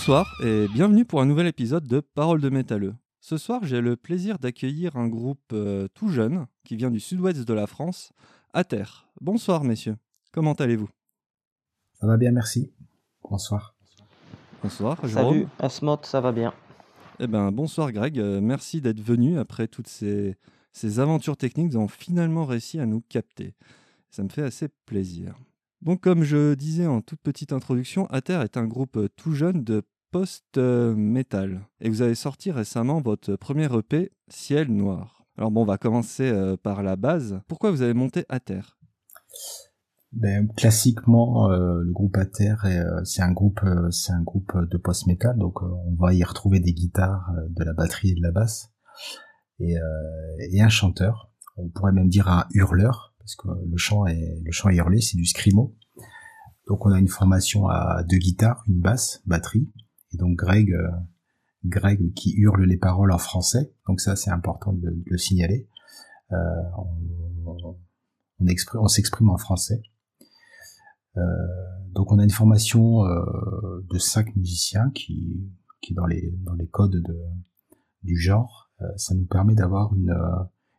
Bonsoir et bienvenue pour un nouvel épisode de Paroles de métalleux. Ce soir, j'ai le plaisir d'accueillir un groupe euh, tout jeune qui vient du sud-ouest de la France, à terre. Bonsoir messieurs, comment allez-vous? Ça va bien, merci. Bonsoir. Bonsoir, Jérôme. Salut, Asmod, ça va bien. Eh ben, bonsoir Greg, Euh, merci d'être venu après toutes ces, ces aventures techniques. Vous avez finalement réussi à nous capter. Ça me fait assez plaisir. Donc, comme je disais en toute petite introduction, Ater est un groupe euh, tout jeune de post-metal. Et vous avez sorti récemment votre premier EP, Ciel Noir. Alors bon, on va commencer euh, par la base. Pourquoi vous avez monté Ater Ben, classiquement, euh, le groupe Ater, euh, c'est un groupe, c'est un groupe de post-metal, donc on va y retrouver des guitares, de la batterie et de la basse, et, et un chanteur. On pourrait même dire un hurleur, parce que le chant est, le chant est hurlé, c'est du scrimo. Donc on a une formation à deux guitares, une basse, batterie, et donc Greg, euh, Greg qui hurle les paroles en français. Donc ça, c'est important de, le- signaler. Euh, on, exprime- on s'exprime en français. Euh, donc on a une formation de cinq musiciens qui, qui dans les dans les codes de, du genre, ça nous permet d'avoir une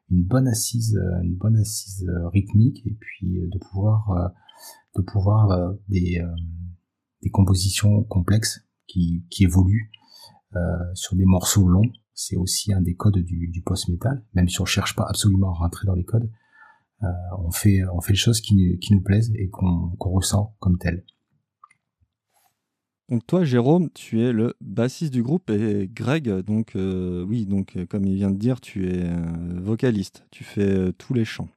une bonne assise une bonne assise rythmique et puis de pouvoir de pouvoir des des compositions complexes qui qui évoluent euh, sur des morceaux longs. C'est aussi un des codes du, du post-metal, même si on cherche pas absolument à rentrer dans les codes euh, on fait on fait les choses qui, nous- qui nous plaisent et qu'on qu'on ressent comme telles. Donc toi, Jérôme, tu es le bassiste du groupe et Greg, donc euh, oui, donc comme il vient de dire, tu es euh, vocaliste. Tu fais euh, tous les chants.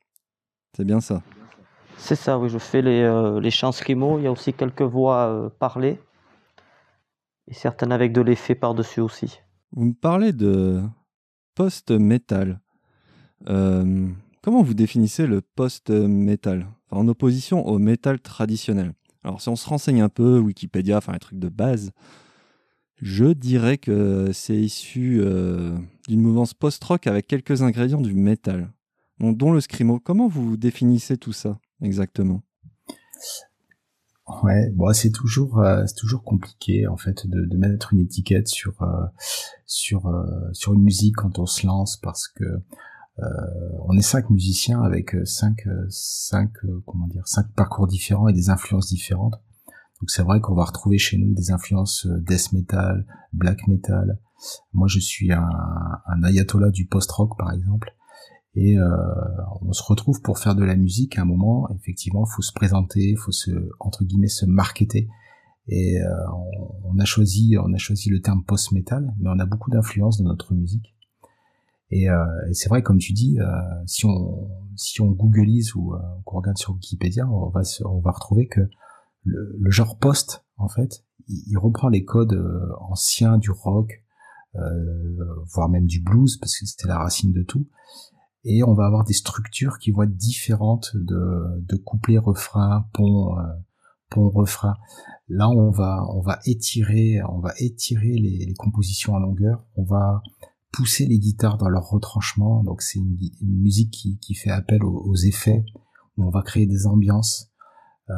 C'est bien ça? C'est ça, oui, je fais les, euh, les chants scrimo. Il y a aussi quelques voix euh, parlées. Et certaines avec de l'effet par-dessus aussi. Vous me parlez de post-metal. Euh, comment vous définissez le post-metal En opposition au metal traditionnel. Alors, si on se renseigne un peu, Wikipédia, enfin, les trucs de base, je dirais que c'est issu euh, d'une mouvance post-rock avec quelques ingrédients du metal, dont, dont le scrimo. Comment vous définissez tout ça exactement? Ouais, bon, c'est toujours euh, c'est toujours compliqué en fait de, de mettre une étiquette sur euh, sur euh, sur une musique quand on se lance parce que euh, on est cinq musiciens avec euh, cinq euh, cinq comment dire cinq parcours différents et des influences différentes. Donc c'est vrai qu'on va retrouver chez nous des influences death metal, black metal. Moi je suis un, un ayatollah du post-rock par exemple. Et euh, on se retrouve pour faire de la musique à un moment, effectivement, faut se présenter, faut se entre guillemets se marketer. Et euh, on, a choisi, on a choisi le terme post-metal, mais on a beaucoup d'influence dans notre musique. Et, euh, et c'est vrai, comme tu dis, euh, si on si on googleise ou euh, qu'on regarde sur Wikipédia, on va se- on va retrouver que le, le genre post, en fait, il, il reprend les codes euh, anciens du rock, euh, voire même du blues, parce que c'était la racine de tout et on va avoir des structures qui vont être différentes de, de couplet, refrain, pont, euh, pont, refrain. Là, on va, on va étirer, on va étirer les, compositions en longueur. On va pousser les guitares dans leur retranchement. Donc, c'est une, musique qui, qui fait appel aux, aux effets, où on va créer des ambiances. Euh,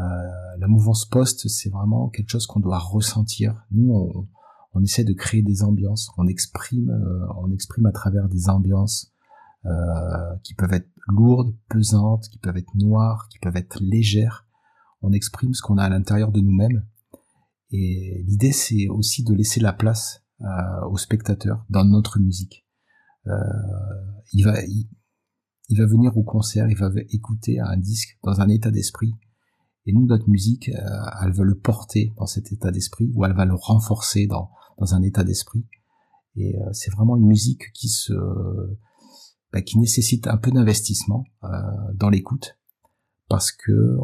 la mouvance post, c'est vraiment quelque chose qu'on doit ressentir. Nous, on, on essaie de créer des ambiances. On exprime, euh, on exprime à travers des ambiances qui peuvent être lourdes, pesantes, qui peuvent être noires, qui peuvent être légères. On exprime ce qu'on a à l'intérieur de nous-mêmes. Et l'idée, c'est aussi de laisser la place euh, au spectateur dans notre musique. Euh, il va, il, va venir au concert, il va écouter un disque dans un état d'esprit. Et nous, notre musique, euh, elle va le porter dans cet état d'esprit, ou elle va le renforcer dans, un état d'esprit. Et euh, c'est vraiment une musique qui se, bah, qui nécessite un peu d'investissement euh, dans l'écoute parce que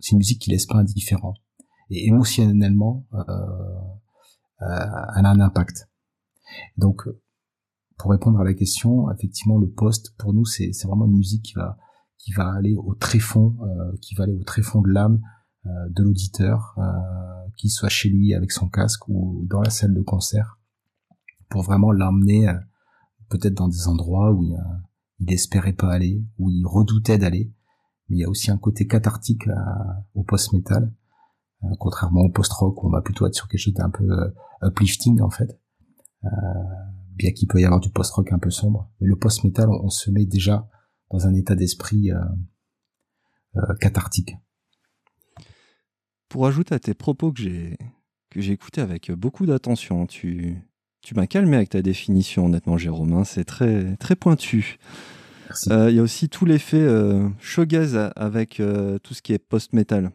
c'est une musique qui laisse pas indifférent et émotionnellement euh, euh, elle a un impact. Donc pour répondre à la question, effectivement le post pour nous c'est vraiment une musique qui va qui va aller au tréfond euh, qui va aller au de l'âme de l'auditeur qu'il soit chez lui avec son casque ou dans la salle de concert pour vraiment l'emmener peut-être dans des endroits où il, euh, il espérait pas aller, où il redoutait d'aller. Mais il y a aussi un côté cathartique au post-metal. contrairement au post-rock où on va plutôt être sur quelque chose d'un peu uplifting en fait. bien qu'il peut y avoir du post-rock un peu sombre, mais le post-metal, on, se met déjà dans un état d'esprit cathartique. Pour ajouter à tes propos que j'ai que j'ai écouté avec beaucoup d'attention, tu tu m'as calmé avec ta définition, honnêtement, Jérôme. Hein. c'est très, très pointu. Euh, il y a aussi tout l'effet euh, showgaze avec euh, tout ce qui est post-metal.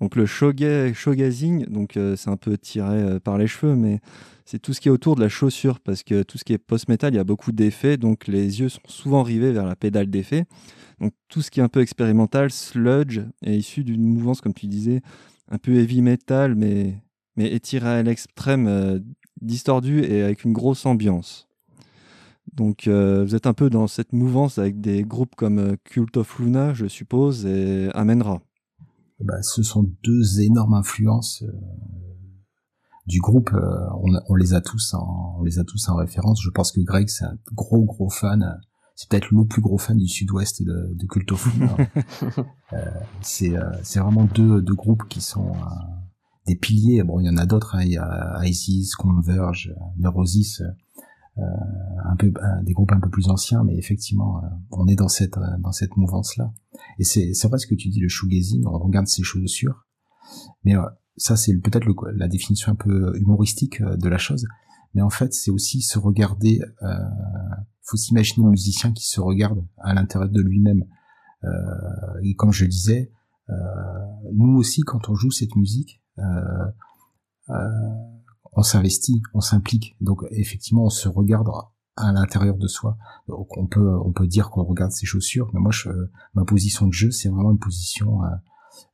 Donc le showgazing, donc c'est un peu tiré par les cheveux, mais c'est tout ce qui est autour de la chaussure, parce que tout ce qui est post-metal, il y a beaucoup d'effets, donc les yeux sont souvent rivés vers la pédale d'effet. Donc tout ce qui est un peu expérimental, sludge, est issu d'une mouvance, comme tu disais, un peu heavy metal, mais, mais étiré à l'extrême distordu et avec une grosse ambiance. Donc euh, vous êtes un peu dans cette mouvance avec des groupes comme euh, Cult of Luna, je suppose, et Amenra. Bah, ce sont deux énormes influences euh, du groupe. On, les a tous en, on les a tous en référence. Je pense que Greg c'est un gros gros fan. C'est peut-être le plus gros fan du sud-ouest de, de Cult of Luna. c'est c'est vraiment deux, deux groupes qui sont des piliers. Bon, il y en a d'autres. Hein. Il y a ISIS, Converge, Neurosis, euh, un peu des groupes un peu plus anciens, mais effectivement, euh, on est dans cette euh, dans cette mouvance là. Et c'est c'est vrai ce que tu dis, le shoegazing. On regarde ses chaussures, mais ça c'est peut-être la définition un peu humoristique de la chose. Mais en fait, c'est aussi se regarder. Euh, faut s'imaginer un musicien qui se regarde à l'intérieur de lui-même. Euh, et comme je disais, euh, nous aussi, quand on joue cette musique, euh, euh, on s'investit, on s'implique. Donc effectivement, on se regarde à l'intérieur de soi. On peut dire qu'on regarde ses chaussures, mais moi ma position de jeu c'est vraiment une position euh,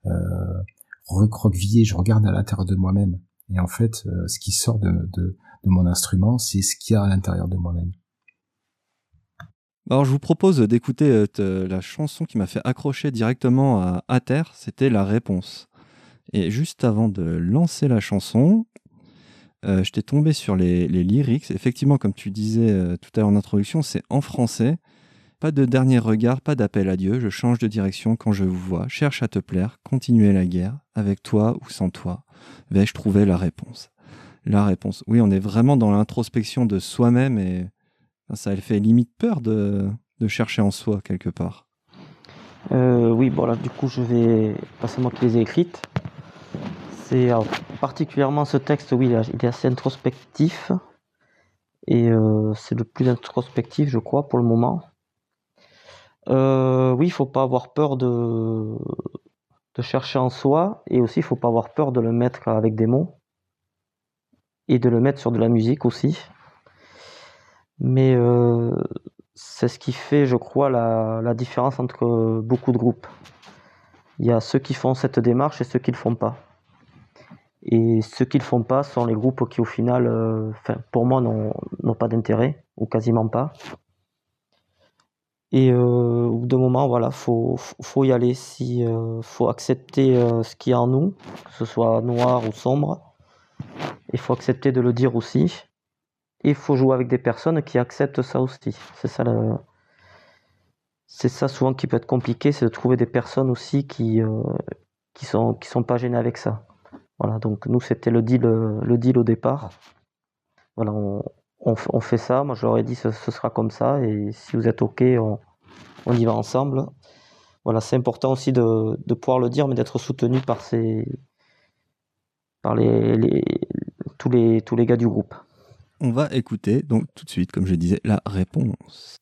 euh, recroquevillée. Je regarde à l'intérieur de moi-même. Et en fait, ce qui sort de, mon instrument, c'est ce qu'il y a à l'intérieur de moi-même. Alors je vous propose d'écouter la chanson qui m'a fait accrocher directement à terre. C'était la réponse. Et juste avant de lancer la chanson, euh, je t'ai tombé sur les, lyrics. Effectivement, comme tu disais euh, tout à l'heure en introduction, c'est en français. Pas de dernier regard, pas d'appel à Dieu. Je change de direction quand je vous vois. Cherche à te plaire, continuer la guerre, avec toi ou sans toi. Vais-je trouver la réponse? La réponse. Oui, on est vraiment dans l'introspection de soi-même et ça elle fait limite peur de, de chercher en soi quelque part. Euh, oui, bon là du coup je vais passer moi qui les ai écrites. C'est particulièrement ce texte, oui, il est assez introspectif. Et euh, c'est le plus introspectif, je crois, pour le moment. Euh, oui, il faut pas avoir peur de, de chercher en soi. Et aussi, il faut pas avoir peur de le mettre avec des mots. Et de le mettre sur de la musique aussi. Mais euh, c'est ce qui fait, je crois, la, la différence entre beaucoup de groupes. Il y a ceux qui font cette démarche et ceux qui ne le font pas. Et ceux qui ne font pas sont les groupes qui, au final, euh, pour moi, n'ont pas d'intérêt, ou quasiment pas. Et euh, au bout d'un moment, voilà, faut, faut y aller. Si, euh, faut accepter ce qu'il y a en nous, que ce soit noir ou sombre. Il faut accepter de le dire aussi. Et il faut jouer avec des personnes qui acceptent ça aussi. C'est ça, ça souvent qui peut être compliqué, c'est de trouver des personnes aussi qui, qui sont, qui sont pas gênées avec ça. Voilà, donc nous c'était le deal, deal au départ. Voilà, on, fait ça. Moi je leur ai dit ce, ce, sera comme ça et si vous êtes ok, on, y va ensemble. Voilà, c'est important aussi de, pouvoir le dire, mais d'être soutenu par ces, par les, tous les tous les gars du groupe. On va écouter donc tout de suite, comme je disais, la réponse.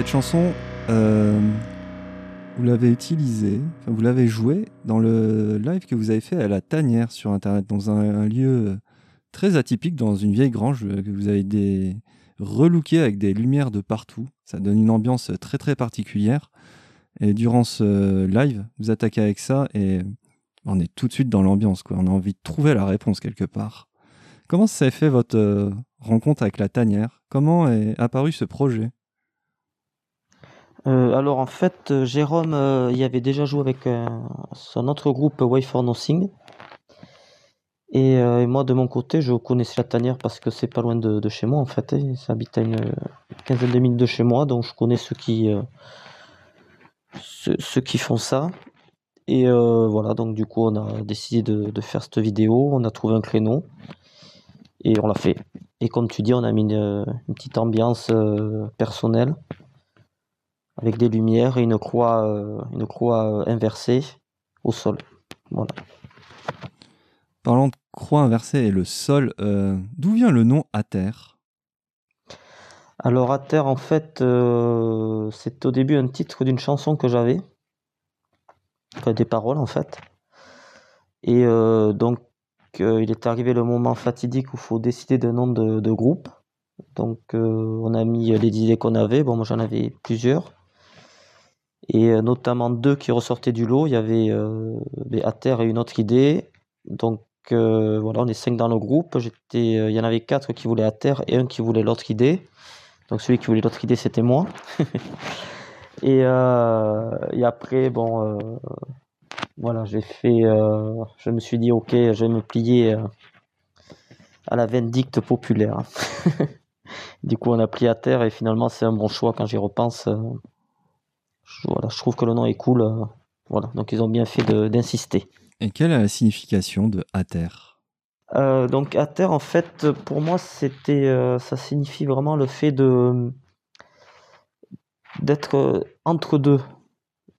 Cette chanson, euh, vous l'avez utilisée, vous l'avez jouée dans le live que vous avez fait à la tanière sur Internet, dans un, lieu très atypique, dans une vieille grange euh, que vous avez des avec des lumières de partout. Ça donne une ambiance très très particulière. Et durant ce live, vous attaquez avec ça et on est tout de suite dans l'ambiance. On a envie de trouver la réponse quelque part. Comment s'est fait votre euh, rencontre avec la tanière? Comment est apparu ce projet? Euh, alors en fait, euh, Jérôme, euh, il avait déjà joué avec euh, son autre groupe Way for Nothing. Et, et moi de mon côté, je connaissais la tanière parce que c'est pas loin de, chez moi en fait. hein. Ça habite à une quinzaine de minutes de chez moi, donc je connais ceux qui, font ça. Et voilà, donc du coup, on a décidé de, faire cette vidéo. On a trouvé un créneau et on l'a fait. Et comme tu dis, on a mis une, petite ambiance personnelle avec des lumières et une croix, euh, une croix euh, inversée au sol. Voilà. Parlant de croix inversée et le sol, euh, d'où vient le nom à terre Alors à terre, en fait, euh, c'est au début un titre d'une chanson que j'avais, enfin, des paroles en fait. Et euh, donc il est arrivé le moment fatidique où il faut décider d'un nom de, de groupe. Donc on a mis les idées qu'on avait. Bon, moi j'en avais plusieurs. Et euh, notamment deux qui ressortaient du lot. Il y avait euh, à terre et une autre idée. Donc euh, voilà, on est cinq dans le groupe. J'étais, euh, il y en avait quatre qui voulaient à terre et un qui voulait l'autre idée. Donc celui qui voulait l'autre idée, c'était moi. et, et après, bon, voilà, j'ai fait, je me suis dit, ok, je vais me plier à la vindicte populaire. du coup, on a plié à terre et finalement, c'est un bon choix quand j'y repense. Je, voilà, je trouve que le nom est cool. euh, voilà, donc ils ont bien fait d'insister. Et quelle est la signification de à terre Euh, donc à terre, en fait, pour moi, c'était, euh, ça signifie vraiment le fait de d'être euh, entre deux,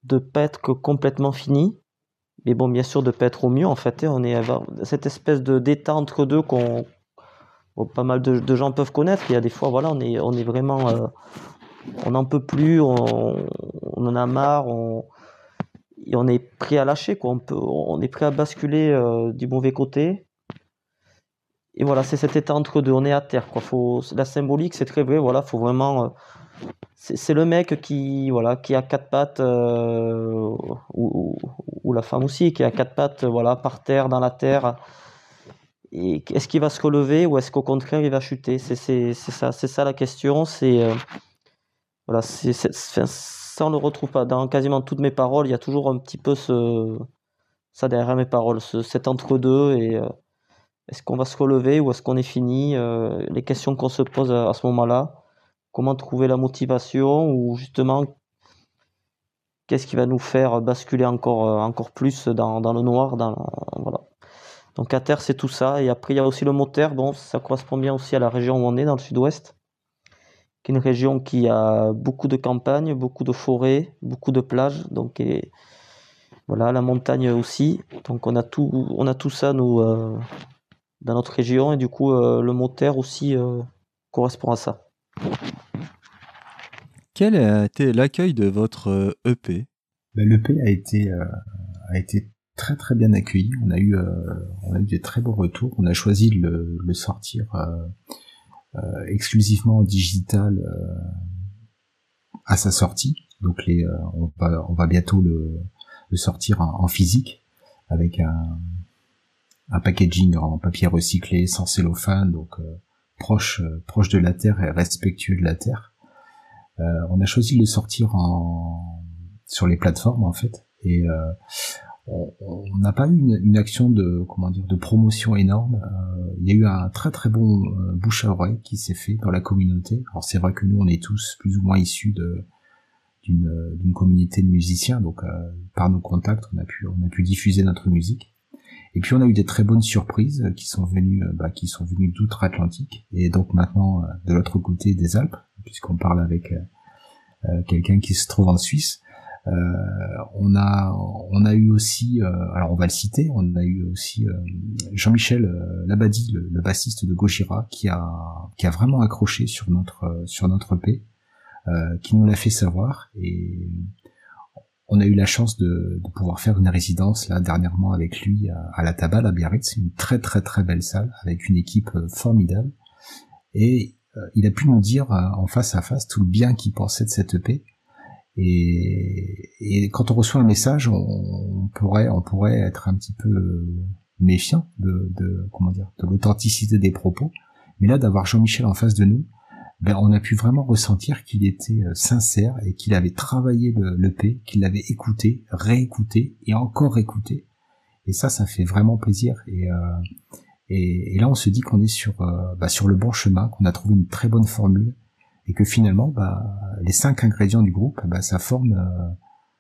de pas être complètement fini, mais bon, bien sûr, de pas être au mieux. En fait, et on est cette espèce de d'état entre deux qu'on bon, pas mal de, de gens peuvent connaître. Il y a des fois, voilà, on est on est vraiment, euh, on n'en peut plus, on, en a marre, on et on est prêt à lâcher, quoi. On peut, on est prêt à basculer euh, du mauvais côté. Et voilà, c'est cet état entre deux, on est à terre, quoi. Faut, la symbolique, c'est très vrai, voilà, faut vraiment. euh, c'est le mec qui, voilà, qui a quatre pattes, euh, ou, ou- la femme aussi, qui a quatre pattes, voilà, par terre, dans la terre. Est-ce qu'il va se relever ou est-ce qu'au contraire il va chuter? C'est ça, c'est ça la question. C'est voilà, ça on le retrouve pas dans quasiment toutes mes paroles. Il y a toujours un petit peu ce ça derrière mes paroles, ce, cet entre-deux euh, est-ce qu'on va se relever ou est-ce qu'on est fini? Euh, les questions qu'on se pose à, ce moment-là? Comment trouver la motivation ou justement qu'est-ce qui va nous faire basculer encore, euh, encore plus dans, dans le noir, dans voilà. Donc à terre, c'est tout ça. Et après, il y a aussi le moteur. Bon, ça correspond bien aussi à la région où on est, dans le sud-ouest, qui est une région qui a beaucoup de campagnes, beaucoup de forêts, beaucoup de plages. Donc et, voilà, la montagne aussi. Donc on a tout, on a tout ça nous euh, dans notre région et du coup euh, le moteur aussi euh, correspond à ça. Quel a été l'accueil de votre euh, EP Ben, L'EP a été euh, a été très très bien accueilli. On a eu euh, on a eu des très bons retours. On a choisi de le, le sortir exclusivement en digital euh, à sa sortie. Donc les euh, on va on va bientôt le, le sortir en, physique avec un un packaging en papier recyclé sans cellophane donc euh, proche euh, proche de la terre et respectueux de la terre. Euh, on a choisi de le sortir en sur les plateformes en fait et euh, on n'a pas eu une, une action de comment dire de promotion énorme. Euh, il y a eu un très très bon euh, bouche à oreille qui s'est fait dans la communauté. Alors c'est vrai que nous on est tous plus ou moins issus de d'une communauté de musiciens, donc euh, par nos contacts on a pu on a pu diffuser notre musique. Et puis on a eu des très bonnes surprises qui sont venues euh, bah, qui sont venues d'outre-Atlantique et donc maintenant euh, de l'autre côté des Alpes puisqu'on parle avec euh, quelqu'un qui se trouve en Suisse. On a on a eu aussi, alors on va le citer, on a eu aussi Jean-Michel Labadie, le, le, bassiste de Gojira, qui a qui a vraiment accroché sur notre sur notre EP, qui nous l'a fait savoir et on a eu la chance de, pouvoir faire une résidence là dernièrement avec lui à, la Tabale à Biarritz, une très très très belle salle avec une équipe euh, formidable. Et euh, il a pu nous dire euh, en face à face tout le bien qu'il pensait de cette EP. Et, quand on reçoit un message, on, pourrait on pourrait être un petit peu méfiant de, de comment dire de l'authenticité des propos. Mais là, d'avoir Jean-Michel en face de nous, ben, on a pu vraiment ressentir qu'il était euh, sincère et qu'il avait travaillé le, P, qu'il l'avait écouté, réécouté et encore écouté. Et ça, ça fait vraiment plaisir. Et, euh, et, là, on se dit qu'on est sur, euh, bah, sur le bon chemin, qu'on a trouvé une très bonne formule et que finalement, bah, les cinq ingrédients du groupe, bah, ça forme,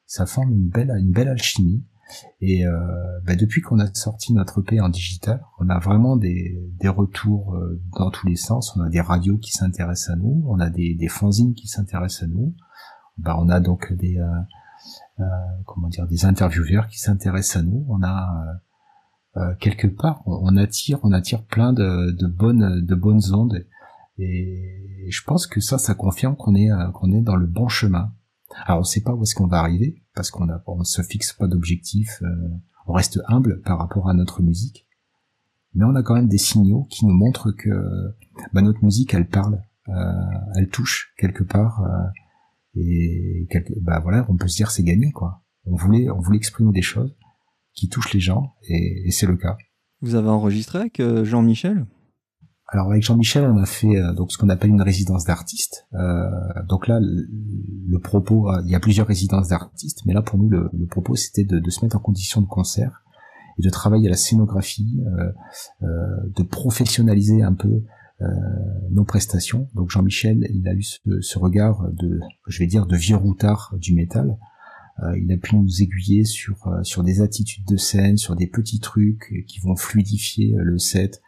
ça forme une belle, une belle alchimie. Et euh, bah, depuis qu'on a sorti notre EP en digital, on a vraiment des, des retours euh, dans tous les sens. On a des radios qui s'intéressent à nous, on a des, des fanzines qui s'intéressent à nous. Bah, on a donc des euh, euh comment dire des intervieweurs qui s'intéressent à nous. On a euh, quelque part, on, attire, on attire plein de, de bonnes, de bonnes ondes. Et je pense que ça, ça confirme qu'on est, qu'on est dans le bon chemin. Alors on ne sait pas où est-ce qu'on va arriver parce qu'on ne se fixe pas d'objectif, euh, on reste humble par rapport à notre musique, mais on a quand même des signaux qui nous montrent que bah, notre musique elle parle, euh, elle touche quelque part euh, et bah voilà on peut se dire c'est gagné quoi. On voulait on voulait exprimer des choses qui touchent les gens et c'est le cas. Vous avez enregistré avec Jean-Michel? Alors avec Jean-Michel, on a fait euh, donc ce qu'on appelle une résidence d'artistes. Euh, donc là, le, propos, euh, il y a plusieurs résidences d'artistes, mais là pour nous, le, propos c'était de, se mettre en condition de concert et de travailler à la scénographie, de professionnaliser un peu nos prestations. Donc Jean-Michel, il a eu ce, regard de, je vais dire, de vieux routard du métal. il a pu nous aiguiller sur sur des attitudes de scène, sur des petits trucs qui vont fluidifier le set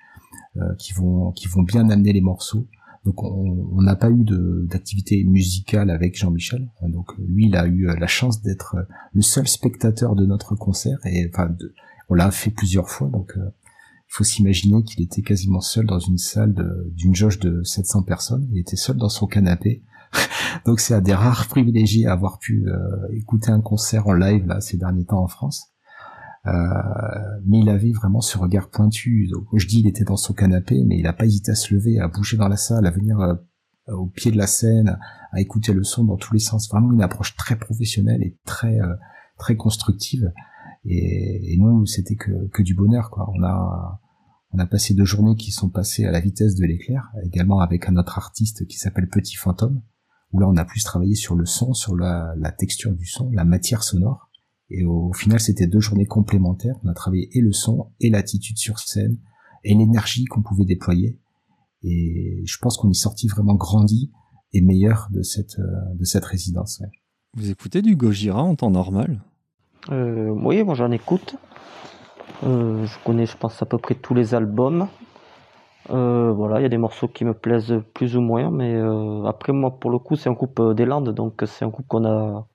qui vont qui vont bien amener les morceaux. Donc on n'a pas eu d'activité musicale avec Jean-Michel. Donc lui, il a eu euh, la chance d'être euh, le seul spectateur de notre concert et enfin on l'a fait plusieurs fois. Donc il faut s'imaginer qu'il était quasiment seul dans une salle d'une jauge de 700 personnes. Il était seul dans son canapé. donc c'est un des rares privilégiés à avoir pu écouter un concert en live là ces derniers temps en France. Euh, mais il avait vraiment ce regard pointu. Donc, je dis, il était dans son canapé, mais il n'a pas hésité à se lever, à bouger dans la salle, à venir euh, au pied de la scène, à écouter le son dans tous les sens. Vraiment une approche très professionnelle et très euh, très constructive. Et, et nous, c'était que, que du bonheur, quoi. On a on a passé deux journées qui sont passées à la vitesse de l'éclair, également avec un autre artiste qui s'appelle Petit Fantôme, où là on a plus travaillé sur le son, sur la, la texture du son, la matière sonore. Et au final, c'était deux journées complémentaires. On a travaillé et le son, et l'attitude sur scène, et l'énergie qu'on pouvait déployer. Et je pense qu'on est sorti vraiment grandi et meilleur de cette, euh, de cette résidence. Vous écoutez du Gojira en temps normal? Euh, Oui, moi j'en écoute. Euh, je connais, je pense, à peu près tous les albums. voilà, il y a des morceaux qui me plaisent plus ou moins, mais après, moi, pour le coup, c'est un groupe des Landes, donc c'est un groupe qu'on a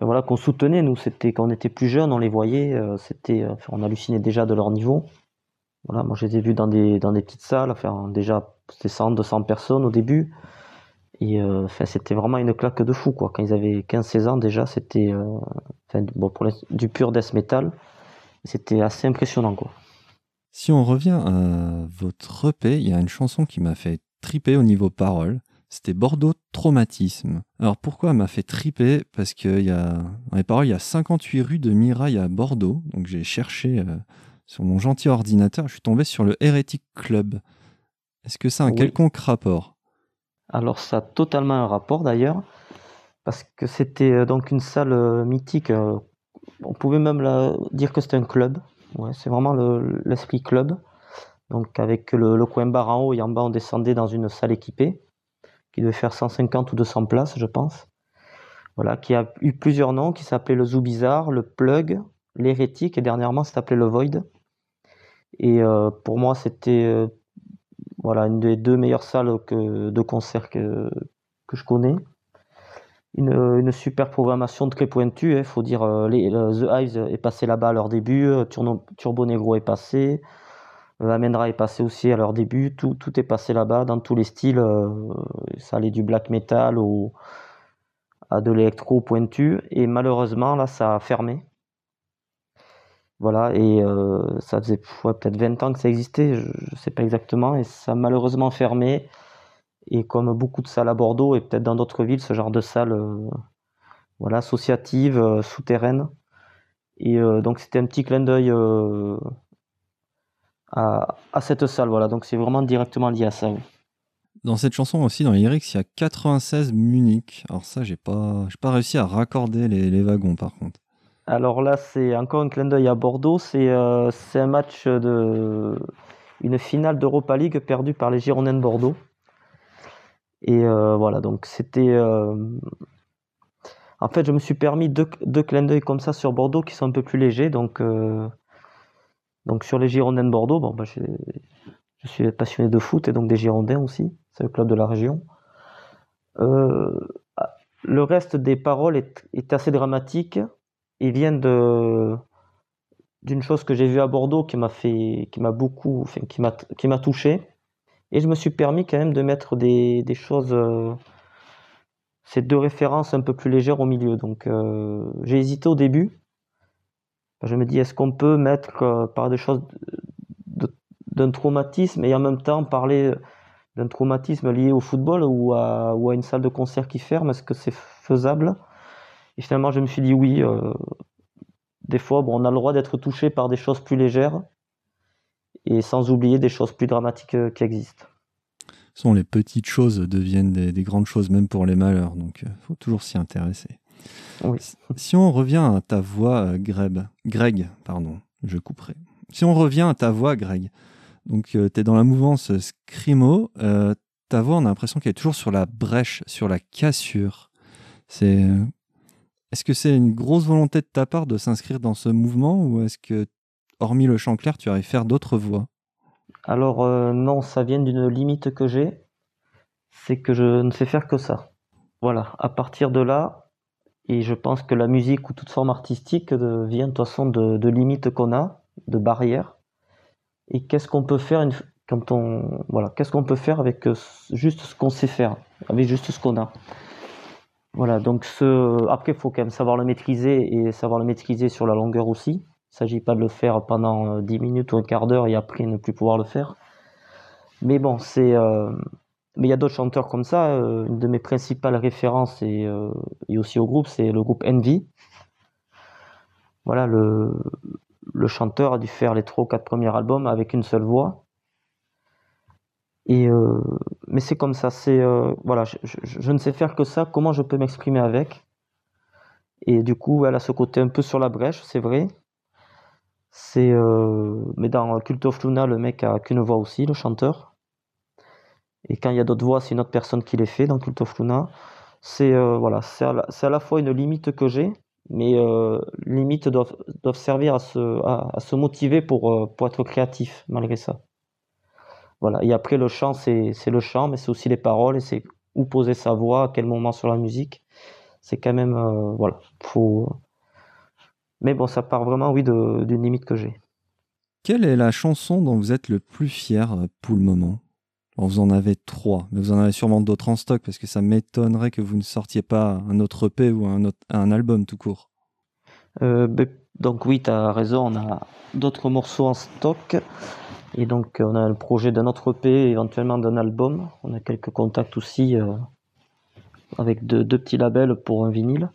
voilà, qu'on soutenait, nous, c'était quand on était plus jeunes, on les voyait, euh, c'était, euh, on hallucinait déjà de leur niveau. Voilà, moi je les ai vus dans des, dans des petites salles, enfin, déjà c'était 100, 200 personnes au début. Et euh, enfin, c'était vraiment une claque de fou, quoi. Quand ils avaient 15-16 ans déjà, c'était bon, pour du pur death metal, c'était assez impressionnant, quoi. Si on revient à votre EP, il y a une chanson qui m'a fait triper au niveau parole c'était Bordeaux Traumatisme. Alors pourquoi elle m'a fait triper? Parce qu'il y a, dans les paroles, il y a 58 rues de Mirail à Bordeaux. Donc j'ai cherché euh, sur mon gentil ordinateur, je suis tombé sur le Heretic Club. Est-ce que ça a un quelconque rapport? Alors ça a totalement un rapport d'ailleurs, parce que c'était euh, donc une salle euh, mythique. on pouvait même dire que c'était un club. Ouais, c'est vraiment l'esprit club. Donc avec le, le coin bar en haut et en bas on descendait dans une salle équipée qui devait faire 150 ou 200 places, je pense. Voilà, qui a eu plusieurs noms, qui s'appelait le Zoo Bizarre, le Plug, l'Hérétique, et dernièrement, ça s'appelait le Void. Et euh, pour moi, c'était euh, voilà, une des deux meilleures salles de concert que, que je connais. une, super programmation très pointue. Il hein. faut dire, les, The Hives est passé là-bas à leur début, Turbo Negro est passé, Amendra est passé aussi à leur début. Tout, est passé là-bas dans tous les styles. ça allait du black metal à de l'électro pointu. Et malheureusement, là, ça a fermé. Voilà, et euh, ça faisait peut-être 20 ans que ça existait, je ne sais pas exactement, et ça a malheureusement fermé. Et comme beaucoup de salles à Bordeaux et peut-être dans d'autres villes, ce genre de salle euh, voilà, associative, euh, souterraine. Et donc c'était un petit clin d'œil à, à, cette salle, voilà, donc c'est vraiment directement lié à ça. Dans cette chanson aussi, dans les lyrics, il y a 96 Munich. Alors ça, j'ai pas, pas réussi à raccorder les, les wagons par contre. Alors là, c'est encore un clin d'œil à Bordeaux. C'est euh, un match de une finale d'Europa League perdue par les Girondins de Bordeaux. Et euh, voilà, donc c'était. Euh, en fait, je me suis permis deux, deux clins d'œil comme ça sur Bordeaux qui sont un peu plus légers. Donc, donc sur les Girondins de Bordeaux, bon, bah, je suis passionné de foot et donc des Girondins aussi. C'est le club de la région. le reste des paroles est, assez dramatique ils viennent d'une chose que j'ai vue à Bordeaux qui m'a fait qui m'a beaucoup qui m'a qui m'a touché et je me suis permis quand même de mettre des, des choses euh, ces deux références un peu plus légères au milieu donc euh, j'ai hésité au début je me dis est-ce qu'on peut mettre euh, par des choses d'un traumatisme et en même temps parler d'un traumatisme lié au football ou à, une salle de concert qui ferme? Est-ce que c'est faisable? Et finalement, je me suis dit oui. Euh, des fois, bon, on a le droit d'être touché par des choses plus légères et sans oublier des choses plus dramatiques euh, qui existent. Les petites choses deviennent des, grandes choses, même pour les malheurs. Donc, il euh, faut toujours s'y intéresser. Si on revient à ta voix, Greg, Greg, pardon, je couperai. Si on revient à ta voix, Greg, donc tu es dans la mouvance Scrimo, ta voix, on a l'impression qu'elle est toujours sur la brèche, sur la cassure. C'est est-ce que c'est une grosse volonté de ta part de s'inscrire dans ce mouvement ou est-ce que, hormis le chant clair, tu arrives faire d'autres voix? Alors euh, non, ça vient d'une limite que j'ai, c'est que je ne sais faire que ça. Voilà, à partir de là, et je pense que la musique ou toute forme artistique vient de toute façon de, limites qu'on a, de barrières. Et qu'est-ce qu'on peut faire quand on voilà, qu'est-ce qu'on peut faire avec euh, juste ce qu'on sait faire, avec juste ce qu'on a. Voilà, donc ce... après, il faut quand même savoir le maîtriser et savoir le maîtriser sur la longueur aussi. Il ne s'agit pas de le faire pendant 10 euh, minutes ou un quart d'heure et après ne plus pouvoir le faire. Mais bon, c'est. Euh, mais il y a d'autres chanteurs comme ça. Euh, une de mes principales références et, et aussi au groupe, c'est le groupe Envy. Voilà, le, chanteur a dû faire les trois ou quatre premiers albums avec une seule voix. Et euh, mais c'est comme ça, c'est euh, voilà, je, ne sais faire que ça. Comment je peux m'exprimer avec Et du coup, elle a ce côté un peu sur la brèche, c'est vrai. C'est euh, mais dans Cult of Luna, le mec a qu'une voix aussi, le chanteur. Et quand il y a d'autres voix, c'est une autre personne qui les fait dans Cult of Luna. C'est voilà, c'est à, la fois une limite que j'ai, mais limites doivent, doivent servir à se, à, se motiver pour, pour être créatif malgré ça. Voilà. Et après, le chant, c'est le chant, mais c'est aussi les paroles et c'est où poser sa voix, à quel moment sur la musique. C'est quand même, euh, voilà, faut. Mais bon, ça part vraiment, oui, d'une limite que j'ai. Quelle est la chanson dont vous êtes le plus fier euh, pour le moment? Vous en avez trois, mais vous en avez sûrement d'autres en stock parce que ça m'étonnerait que vous ne sortiez pas un autre EP ou un, album tout court. Euh, ben, donc oui, tu as raison, on a d'autres morceaux en stock. Et donc, on a le projet d'un autre EP, éventuellement d'un album. On a quelques contacts aussi euh, avec deux, petits labels pour un vinyle.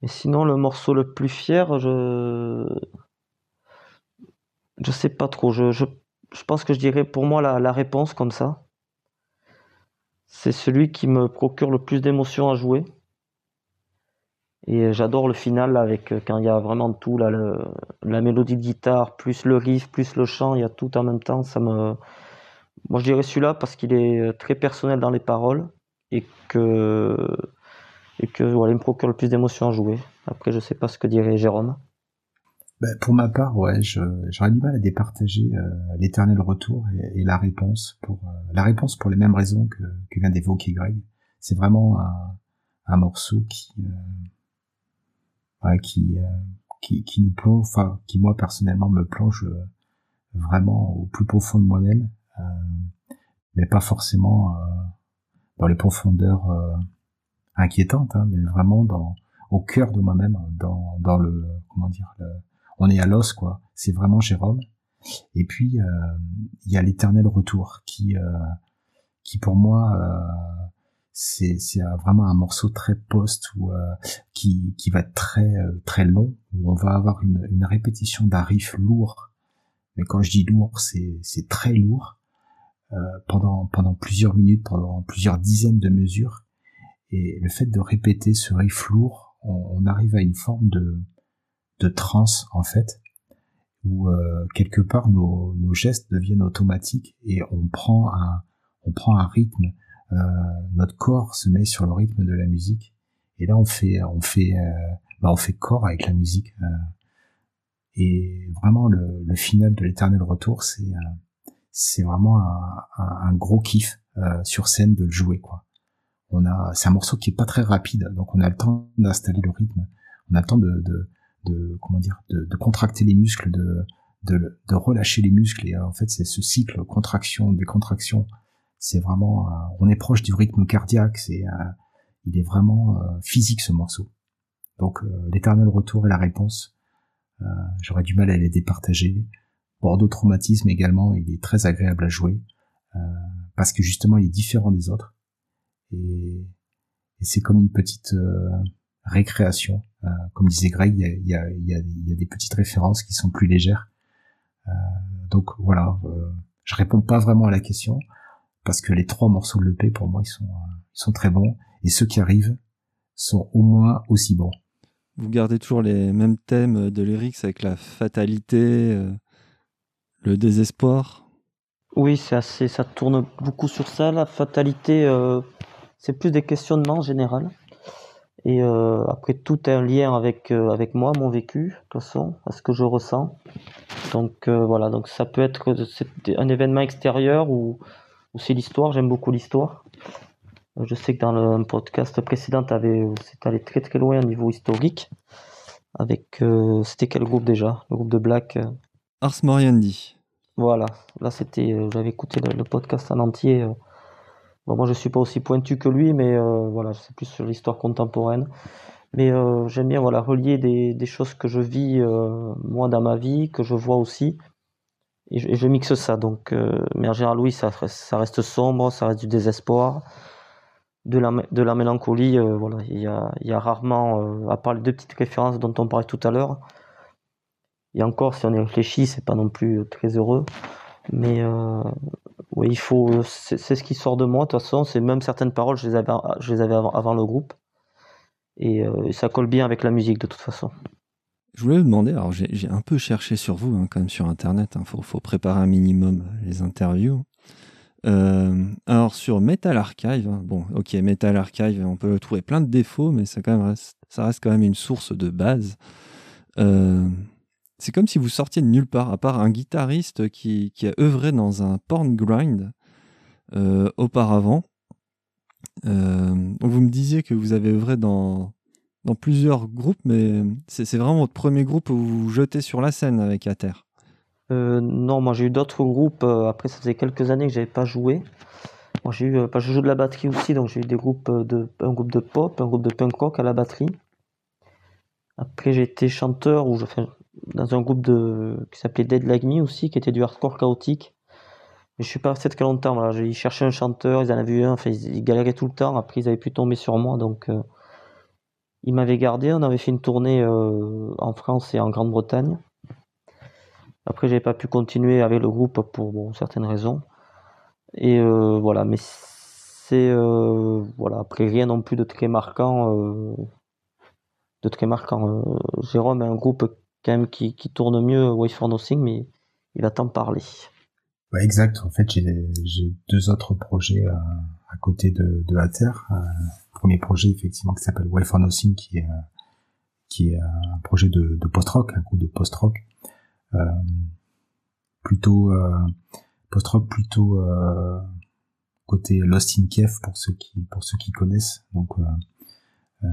Mais sinon, le morceau le plus fier, je. Je sais pas trop. Pense que je dirais pour moi la, réponse comme ça. C'est celui qui me procure le plus d'émotions à jouer. Et j'adore le final avec euh, quand il y a vraiment tout la mélodie de guitare plus le riff plus le chant, il y a tout en même temps. Ça me, moi je dirais celui-là parce qu'il est euh, très personnel dans les paroles et que et que voilà, il me procure le plus d'émotions à jouer. Après, je sais pas ce que dirait Jérôme. Ben, pour ma part, ouais, j'aurais du mal à départager euh, l'éternel retour et, la réponse pour la réponse pour les mêmes raisons que, que vient d'évoquer Greg. C'est vraiment un, un morceau qui qui, qui qui nous plonge, enfin qui moi personnellement me plonge vraiment au plus profond de moi-même, mais pas forcément dans les profondeurs inquiétantes, hein, mais vraiment dans au cœur de moi-même, dans, dans le comment dire, on est à l'os quoi. C'est vraiment Jérôme. Et puis euh, il y a l'éternel retour qui euh, qui pour moi euh, c'est vraiment un morceau très post qui qui va être très très long où on va avoir une répétition d'un riff lourd. Mais quand je dis lourd, c'est c'est très lourd. pendant pendant plusieurs minutes, pendant plusieurs dizaines de mesures, et le fait de répéter ce riff lourd on, arrive à une forme de, de transe en fait, où euh, quelque part nos, nos, gestes deviennent automatiques et on prend un, on prend un rythme. Euh, notre corps se met sur le rythme de la musique et là on fait, on fait, euh, bah on fait corps avec la musique. et vraiment le, le final de l'éternel retour, c'est c'est vraiment un, un, gros kiff sur scène de le jouer quoi on a, c'est un morceau qui est pas très rapide, donc on a le temps d'installer le rythme, on a le temps de, de, de comment dire, de, de, contracter les muscles, de, de, de, relâcher les muscles. Et en fait, c'est ce cycle contraction, décontraction. C'est vraiment, euh, on est proche du rythme cardiaque. C'est, euh, il est vraiment euh, physique ce morceau. Donc l'éternel retour est la réponse. J'aurais du mal à les départager. Bordeaux traumatisme également, il est très agréable à jouer parce que justement il est différent des autres et, c'est comme une petite euh, récréation. Euh, comme disait Greg, il y a, y, a, y, a, y a, des petites références qui sont plus légères. Euh, donc voilà, je réponds pas vraiment à la question parce que les trois morceaux de l'EP pour moi ils sont ils sont très bons et ceux qui arrivent sont au moins aussi bons. Vous gardez toujours les mêmes thèmes de lyrics avec la fatalité, le désespoir? Oui, c'est assez, ça tourne beaucoup sur ça. La fatalité, c'est plus des questionnements en général. Et euh, après, tout est un lien avec, euh, avec moi, mon vécu, de toute façon, à ce que je ressens. Donc euh, voilà, donc ça peut être un événement extérieur ou, ou c'est l'histoire, j'aime beaucoup l'histoire. Je sais que dans le podcast précédent, c'est allé très très loin au niveau historique. Avec, c'était quel groupe déjà? Le groupe de Black Ars Moriendi. Voilà, là c'était, j'avais écouté le, le, podcast en entier moi, je suis pas aussi pointu que lui, mais euh, voilà, c'est plus sur l'histoire contemporaine. Mais euh, j'aime bien voilà, relier des, choses que je vis euh, dans ma vie, que je vois aussi. Et je, mixe ça. Donc, mais en général, oui, ça, ça reste sombre, ça reste du désespoir, de la, de la mélancolie. voilà, il y a, y a, rarement, à part les deux petites références dont on parlait tout à l'heure, et encore, si on y réfléchit, c'est pas non plus très heureux. Mais oui, il faut. C'est ce qui sort de moi. De toute façon, c'est même certaines paroles, je les avais, je les avais avant, le groupe. Et euh, ça colle bien avec la musique de toute façon. Je voulais vous demander, alors j'ai un peu cherché sur vous, hein, quand même sur Internet, il hein, faut, faut, préparer un minimum les interviews. Euh, alors sur Metal Archive, hein, bon ok, Metal Archive, on peut trouver plein de défauts, mais ça, quand même reste, ça reste quand même une source de base. Euh, c'est comme si vous sortiez de nulle part, à part un guitariste qui, a œuvré dans un porn grind euh, auparavant. Euh, vous me disiez que vous avez œuvré dans, plusieurs groupes, mais c'est vraiment votre premier groupe où vous vous jetez sur la scène avec Ater. Euh, non, moi j'ai eu d'autres groupes. après, ça faisait quelques années que j'avais pas joué. Moi j'ai eu, je joue de la batterie aussi, donc j'ai eu des groupes de, un groupe de pop, un groupe de punk rock à la batterie. Après, j'ai été chanteur ou je fais dans un groupe de, qui s'appelait Dead Like Me aussi, qui était du hardcore chaotique. Mais je suis pas resté très longtemps. Voilà. J'ai cherché un chanteur, ils en avaient eu un, enfin, ils, galéraient tout le temps. Après, ils avaient pu tomber sur moi, donc euh, ils m'avaient gardé. On avait fait une tournée euh, en France et en Grande-Bretagne. Après, j'avais pas pu continuer avec le groupe pour certaines raisons. Et euh, voilà, mais c'est voilà. Après, rien non plus de très marquant. de très marquant. Jérôme est un groupe quand même qui, tourne mieux Way for Nothing, mais il va t'en parler. Exact. En fait, j'ai deux autres projets à, côté de, de Ater. Un premier projet, effectivement, qui s'appelle Way for Nothing, qui est, qui est un projet de, post-rock, un groupe de post-rock. Euh, plutôt euh, post-rock plutôt euh, côté Lost in Kiev pour ceux qui connaissent donc euh,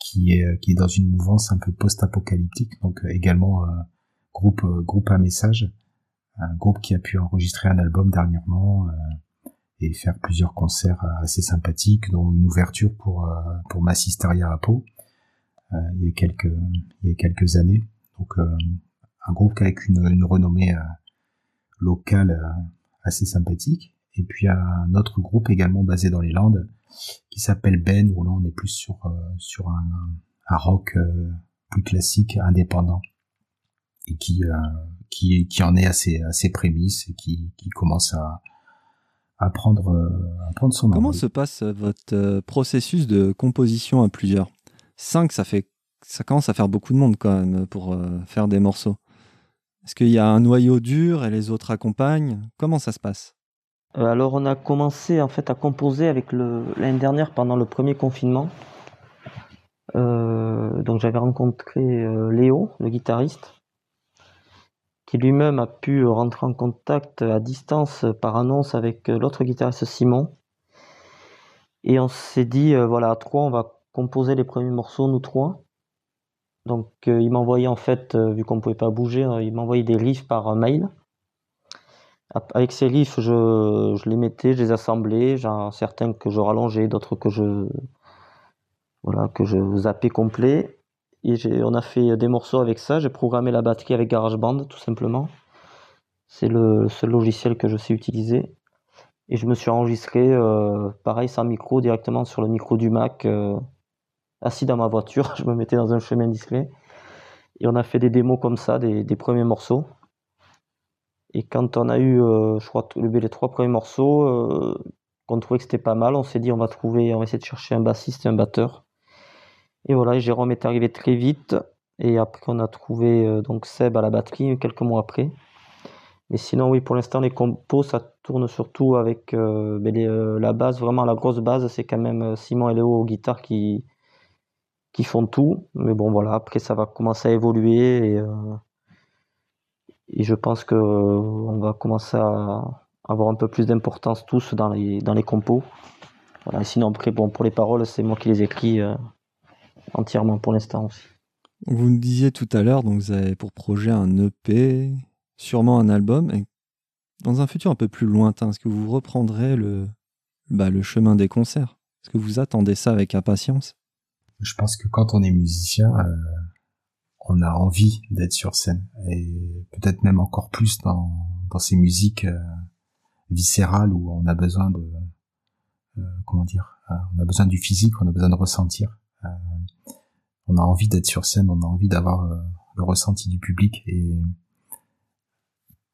qui est qui est dans une mouvance un peu post-apocalyptique, donc également groupe groupe à message, un groupe qui a pu enregistrer un album dernièrement et faire plusieurs concerts assez sympathiques, dont une ouverture pour pour Massisteria à Pau il y a quelques il y a quelques années. Donc un groupe avec une, une renommée locale assez sympathique. Et puis un autre groupe également basé dans les Landes qui s'appelle Ben, où là on est plus sur euh, sur un, un rock euh, plus classique, indépendant, et qui euh, qui qui en est assez assez prémices et qui qui commence à à prendre à prendre son Comment se passe votre processus de composition à plusieurs? Cinq, ça fait ça commence à faire beaucoup de monde quand même pour faire des morceaux. Est-ce qu'il y a un noyau dur et les autres accompagnent? Comment ça se passe? Alors on a commencé en fait à composer avec l'année dernière pendant le premier confinement. Euh, donc j'avais rencontré euh, Léo, le guitariste, qui lui-même a pu rentrer en contact à distance par annonce avec l'autre guitariste Simon. Et on s'est dit voilà à trois on va composer les premiers morceaux nous trois. Donc il m'envoyait en fait vu qu'on pouvait pas bouger, il m'envoyait des riffs par mail. Avec ces riffs, je, les mettais, je les assemblais, j'en certains que je rallongeais, d'autres que je voilà que je zappais complet. Et on a fait des morceaux avec ça. J'ai programmé la batterie avec GarageBand, tout simplement. C'est le seul logiciel que je sais utiliser. Et je me suis enregistré, euh, pareil, sans micro, directement sur le micro du Mac, euh, assis dans ma voiture. Je me mettais dans un chemin discret. Et on a fait des démos comme ça, des premiers morceaux. Et quand on a eu, euh, je crois, les trois premiers morceaux, euh, qu'on trouvait que c'était pas mal, on s'est dit on va trouver, on va essayer de chercher un bassiste et un batteur. Et voilà, Jérôme est arrivé très vite. Et après, on a trouvé euh, donc Seb à la batterie quelques mois après. Mais sinon, oui, pour l'instant, les compos, ça tourne surtout avec ben, la base, vraiment la grosse base, c'est quand même Simon et Léo aux guitares qui, qui font tout. Mais bon, voilà, après, ça va commencer à évoluer. Et, et je pense que on va commencer à avoir un peu plus d'importance tous dans les, dans les compos. Voilà. Sinon, après, bon, pour les paroles, c'est moi qui les écris euh, entièrement pour l'instant aussi. Vous nous disiez tout à l'heure, donc vous avez pour projet un EP, sûrement un album. Et dans un futur un peu plus lointain, est-ce que vous reprendrez le, bah, le chemin des concerts? Est-ce que vous attendez ça avec impatience? Je pense que quand on est musicien, euh, on a envie d'être sur scène. Et peut-être même encore plus dans, dans ces musiques euh, viscérales où on a besoin de euh, comment dire euh, on a besoin du physique on a besoin de ressentir. On a envie d'être sur scène on a envie d'avoir le ressenti du public. Et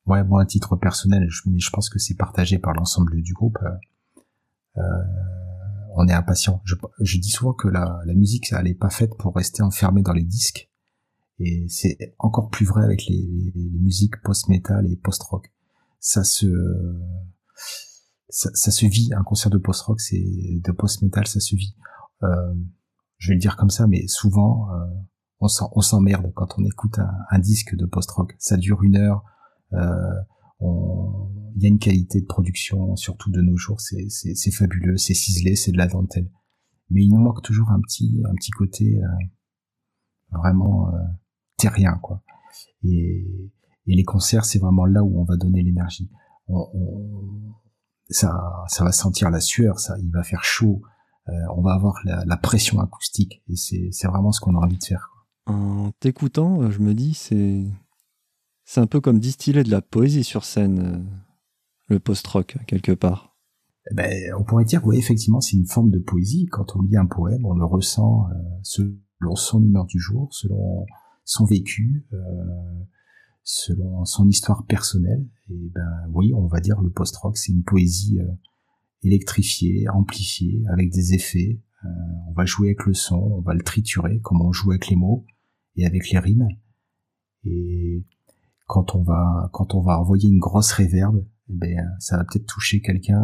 ouais moi à titre personnel je, mais je pense que c'est partagé par l'ensemble du groupe. On est impatient. Je, dis souvent que la, musique elle est pas faite pour rester enfermée dans les disques et c'est encore plus vrai avec les, musiques post-metal et post-rock. Ça se, ça, se vit. Un concert de post-rock, c'est de post-metal, ça se vit. Euh, je vais le dire comme ça, mais souvent, euh, on s'emmerde quand on écoute un, disque de post-rock. Ça dure une heure. Euh, il y a une qualité de production, surtout de nos jours, c'est, fabuleux, c'est ciselé, c'est de la dentelle. Mais il nous manque toujours un petit, un petit côté euh, vraiment terrien quoi. Et, et les concerts, c'est vraiment là où on va donner l'énergie. On, ça, ça va sentir la sueur, ça, il va faire chaud. Euh, on va avoir la, la, pression acoustique et c'est, vraiment ce qu'on a envie de faire. En t'écoutant, euh, je me dis c'est c'est un peu comme distiller de la poésie sur scène, euh, le post-rock quelque part. Eh ben, on pourrait dire oui effectivement c'est une forme de poésie. Quand on lit un poème, on le ressent euh, selon son humeur du jour, selon son vécu, euh, selon son histoire personnelle. Et ben oui, on va dire le post-rock, c'est une poésie euh, électrifiée, amplifiée, avec des effets. Euh, on va jouer avec le son, on va le triturer, comme on joue avec les mots et avec les rimes. Et quand on va quand on va envoyer une grosse réverbe, eh ben ça va peut-être toucher quelqu'un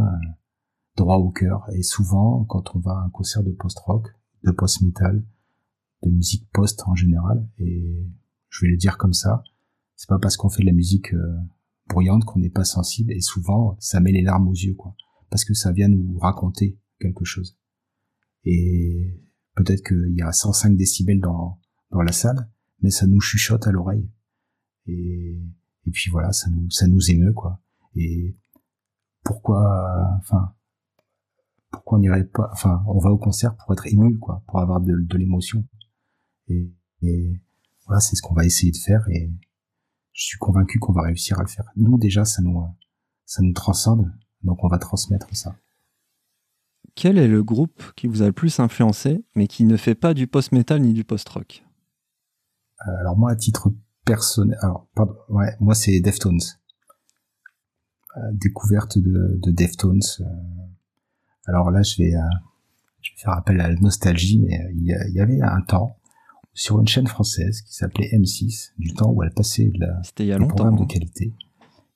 droit au cœur. Et souvent, quand on va à un concert de post-rock, de post-metal, de musique post en général. Et je vais le dire comme ça, c'est pas parce qu'on fait de la musique euh, bruyante qu'on n'est pas sensible. Et souvent, ça met les larmes aux yeux, quoi, parce que ça vient nous raconter quelque chose. Et peut-être qu'il y a 105 décibels dans, dans la salle, mais ça nous chuchote à l'oreille. Et, et puis voilà, ça nous, ça nous émeut, quoi. Et pourquoi, enfin, pourquoi on n'irait pas, enfin, on va au concert pour être ému, quoi, pour avoir de, de l'émotion. Et, et, voilà, c'est ce qu'on va essayer de faire et je suis convaincu qu'on va réussir à le faire. Nous, déjà, ça nous, ça nous transcende, donc on va transmettre ça. Quel est le groupe qui vous a le plus influencé, mais qui ne fait pas du post-metal ni du post-rock? Euh, Alors moi, à titre personnel, alors pardon, ouais, moi c'est Deftones. Euh, découverte de, de Deftones. Euh, alors là, je vais, je vais faire appel à la nostalgie, mais il y, avait un temps sur une chaîne française qui s'appelait M6, du temps où elle passait de la, C'était il y a longtemps. de qualité.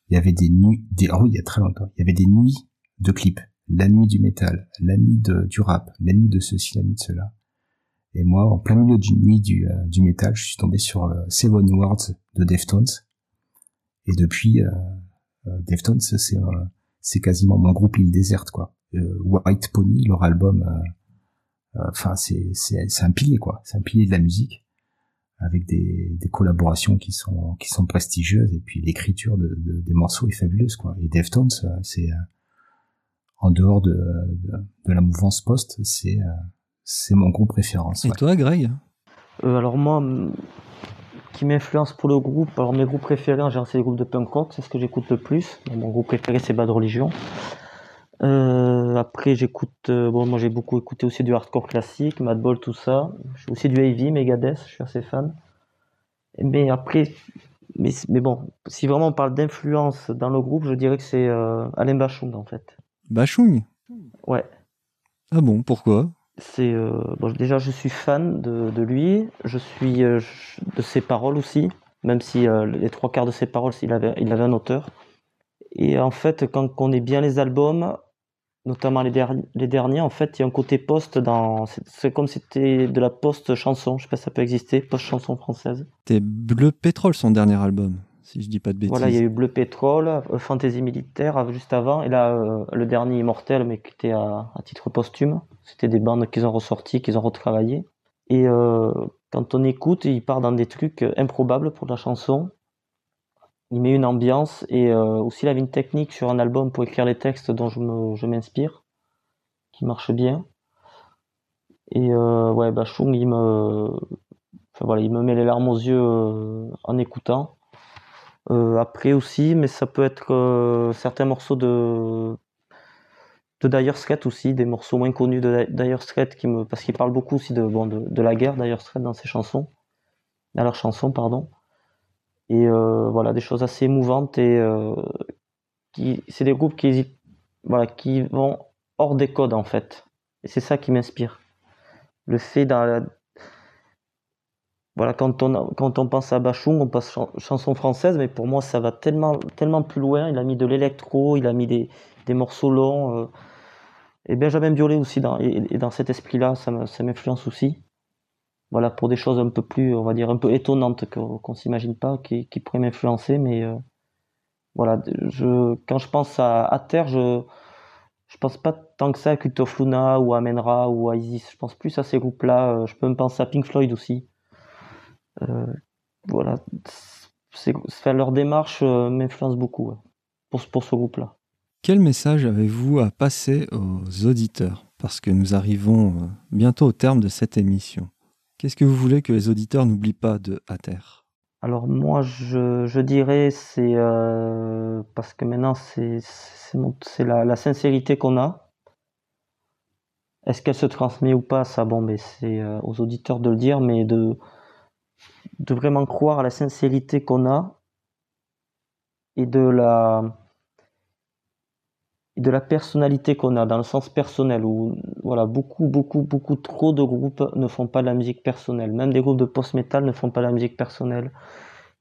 Il y avait des nuits, des, oh oui, il y a très longtemps. Il y avait des nuits de clips la nuit du métal, la nuit de, du rap, la nuit de ceci, la nuit de cela. Et moi, en plein milieu d'une nuit du, euh, du métal, je suis tombé sur euh, Seven Words de Deftones. Et depuis, euh, Deftones, c'est c'est quasiment mon groupe île déserte, quoi. White Pony, leur album, enfin c'est c'est un pilier, quoi. C'est un pilier de la musique avec des, des collaborations qui sont qui sont prestigieuses et puis l'écriture de, de, des morceaux est fabuleuse, quoi. Et Deftones, c'est en dehors de, de, la mouvance post, c'est euh, c'est mon groupe préférence. Et toi, Greg? Euh, Alors moi, qui m'influence pour le groupe, alors mes groupes préférés, en général, c'est les groupes de punk rock, c'est ce que j'écoute le plus. mon groupe préféré, c'est Bad Religion. Euh, après, j'écoute, bon, moi j'ai beaucoup écouté aussi du hardcore classique, Madball, tout ça. J'ai aussi du heavy, Megadeth, je suis assez fan. Mais après, mais, mais bon, si vraiment on parle d'influence dans le groupe, je dirais que c'est Alain Bachung en fait. Bachung? Ouais. Ah bon, pourquoi? C'est euh, bon, déjà je suis fan de, de lui, je suis euh, de ses paroles aussi, même si euh, les trois quarts de ses paroles il avait, il avait un auteur. Et en fait, quand on connaît bien les albums, notamment les, les derniers, en fait, il y a un côté post dans. C'est comme si c'était de la post-chanson, je sais pas si ça peut exister, post-chanson française. C'était Bleu Pétrole, son dernier album si je dis pas de bêtises. Voilà, il y a eu Bleu Pétrole, euh, Fantasy Militaire juste avant, et là euh, le dernier Immortel, mais qui était à, titre posthume. C'était des bandes qu'ils ont ressorties, qu'ils ont retravaillées. Et euh, quand on écoute, il part dans des trucs improbables pour la chanson. Il met une ambiance et aussi il avait une technique sur un album pour écrire les textes dont je m'inspire, qui marche bien. Et ouais, Bachung, il me, voilà, il me met les larmes aux yeux en écoutant. Euh, après aussi, mais ça peut être euh, certains morceaux de de Dire Straits aussi, des morceaux moins connus de Dire Straits qui me parce qu'il parle beaucoup aussi de bon de, de la guerre Dire Straits dans ses chansons, dans leurs chansons pardon. Et euh, voilà des choses assez émouvantes et qui c'est des groupes qui voilà qui vont hors des codes en fait. Et c'est ça qui m'inspire. Le fait dans voilà, quand on, quand on pense à Bachung, on pense chanson française, mais pour moi, ça va tellement, tellement plus loin. Il a mis de l'électro, il a mis des, des morceaux longs. Euh, et Benjamin Biolay aussi, dans, et, dans cet esprit-là, ça m'influence aussi. Voilà, pour des choses un peu plus, on va dire, un peu étonnantes qu'on ne s'imagine pas, qui, pourraient m'influencer. Mais euh, voilà, quand je pense à, à Terre, je je pense pas tant que ça à Cult of Luna ou à Menra ou à Isis. Je pense plus à ces groupes-là. Euh, je peux me penser à Pink Floyd aussi. Euh, voilà, faire leur démarche m'influence beaucoup pour, ce groupe-là. Quel message avez-vous à passer aux auditeurs? Parce que nous arrivons bientôt au terme de cette émission. Qu'est-ce que vous voulez que les auditeurs n'oublient pas de À Alors moi, je, je dirais, c'est parce que maintenant, c'est la, la, sincérité qu'on a. Est-ce qu'elle se transmet ou pas? Ça, bon, mais c'est aux auditeurs de le dire, mais de de vraiment croire à la sincérité qu'on a et de la de la personnalité qu'on a dans le sens personnel où voilà beaucoup beaucoup beaucoup trop de groupes ne font pas de la musique personnelle. Même des groupes de post metal ne font pas de la musique personnelle.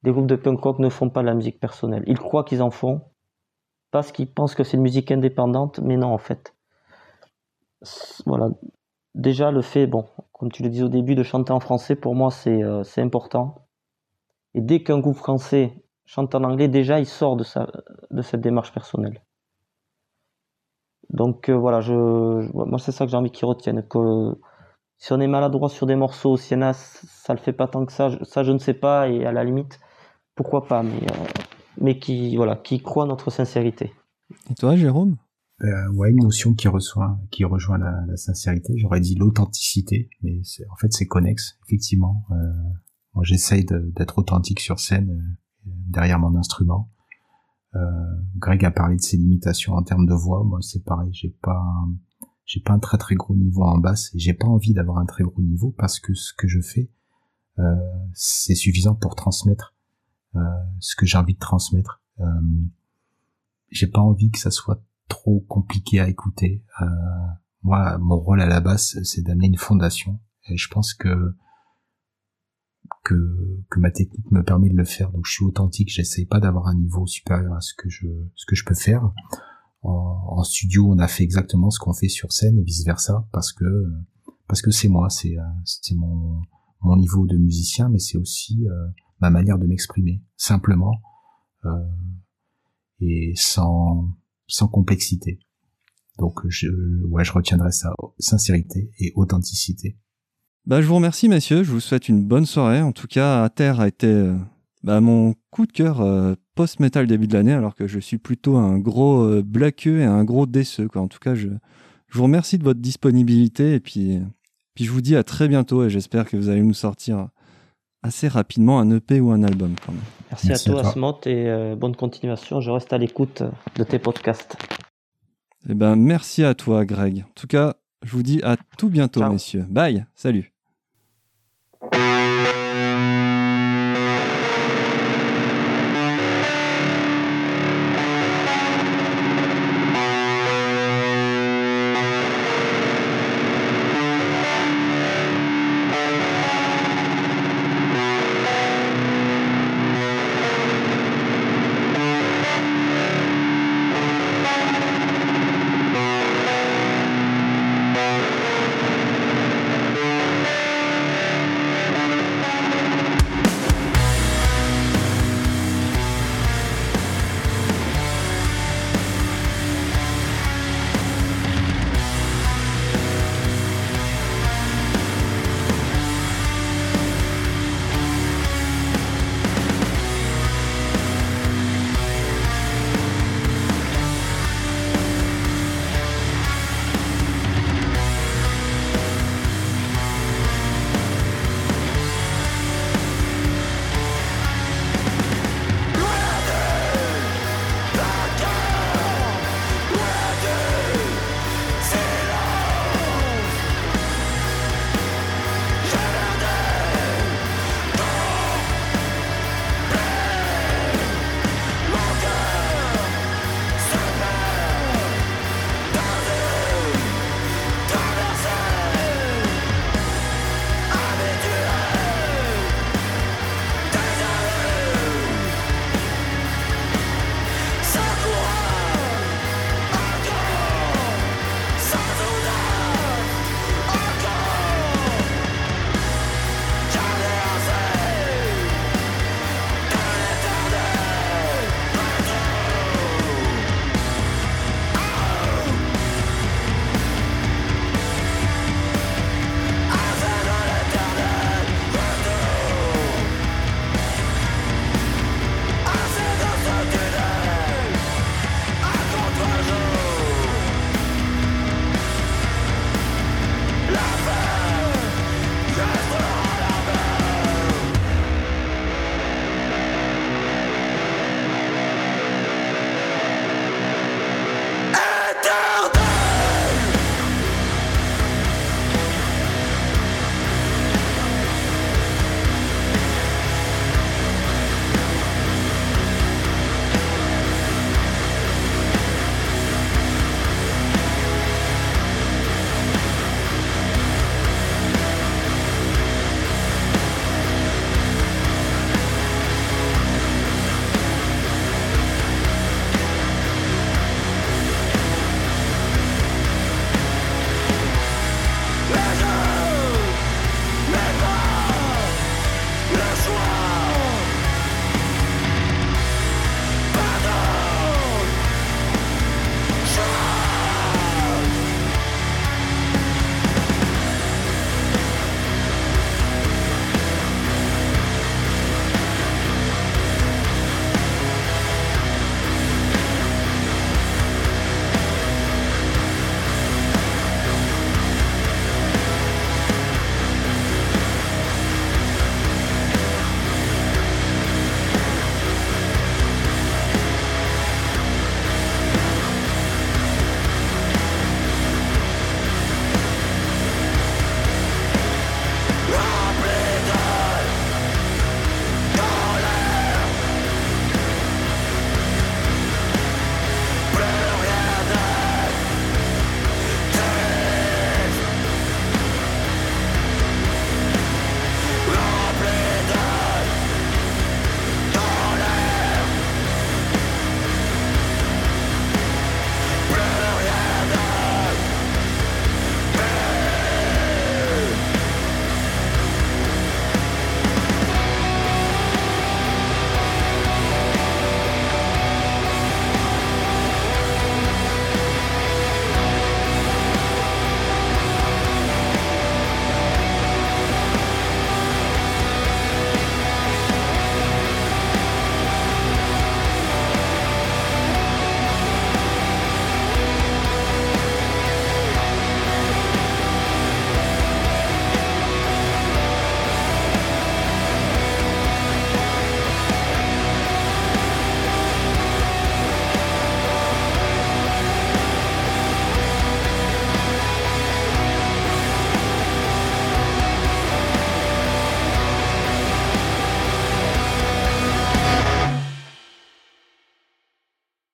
Des groupes de punk rock ne font pas de la musique personnelle. Ils croient qu'ils en font parce qu'ils pensent que c'est une musique indépendante mais non en fait. Voilà. Déjà le fait, bon, comme tu le dis au début, de chanter en français, pour moi, c'est euh, important. Et dès qu'un groupe français chante en anglais, déjà, il sort de, sa, de cette démarche personnelle. Donc euh, voilà, je, moi, c'est ça que j'ai envie qu'ils retiennent, que Si on est maladroit sur des morceaux, si y en a, ça le fait pas tant que ça, ça je ne sais pas, et à la limite, pourquoi pas, mais, euh, mais qui, voilà, qui croit notre sincérité. Et toi, Jérôme? Euh, ouais, une notion qui reçoit, qui rejoint la, la sincérité. J'aurais dit l'authenticité, mais en fait c'est connexe. Effectivement, euh, moi j'essaye d'être authentique sur scène euh, derrière mon instrument. Euh, Greg a parlé de ses limitations en termes de voix. Moi c'est pareil, j'ai pas, j'ai pas un très très gros niveau en basse et j'ai pas envie d'avoir un très gros niveau parce que ce que je fais, euh, c'est suffisant pour transmettre ce que j'ai envie de transmettre. j'ai pas envie que ça soit trop compliqué à écouter. Euh, moi, mon rôle à la base, c'est d'amener une fondation. Et je pense que, que que ma technique me permet de le faire. Donc, je suis authentique. J'essaye pas d'avoir un niveau supérieur à ce que je ce que je peux faire. En, studio, on a fait exactement ce qu'on fait sur scène et vice versa, parce que parce que c'est moi, c'est c'est mon mon niveau de musicien, mais c'est aussi euh, ma manière de m'exprimer, simplement euh, et sans sans complexité. Donc je, ouais, je retiendrai ça, sincérité et authenticité. Bah, je vous remercie, messieurs. Je vous souhaite une bonne soirée. En tout cas, à terre a été euh, bah, mon coup de cœur euh, post-metal début de l'année, alors que je suis plutôt un gros euh, blaqueux et un gros déceux. Quoi. En tout cas, je, je vous remercie de votre disponibilité et puis, puis je vous dis à très bientôt et j'espère que vous allez nous sortir assez rapidement un EP ou un album quand même. Merci, à toi, Asmot, et euh, bonne continuation. Je reste à l'écoute de tes podcasts. Eh ben, merci à toi, Greg. En tout cas, je vous dis à tout bientôt, messieurs. Bye, salut.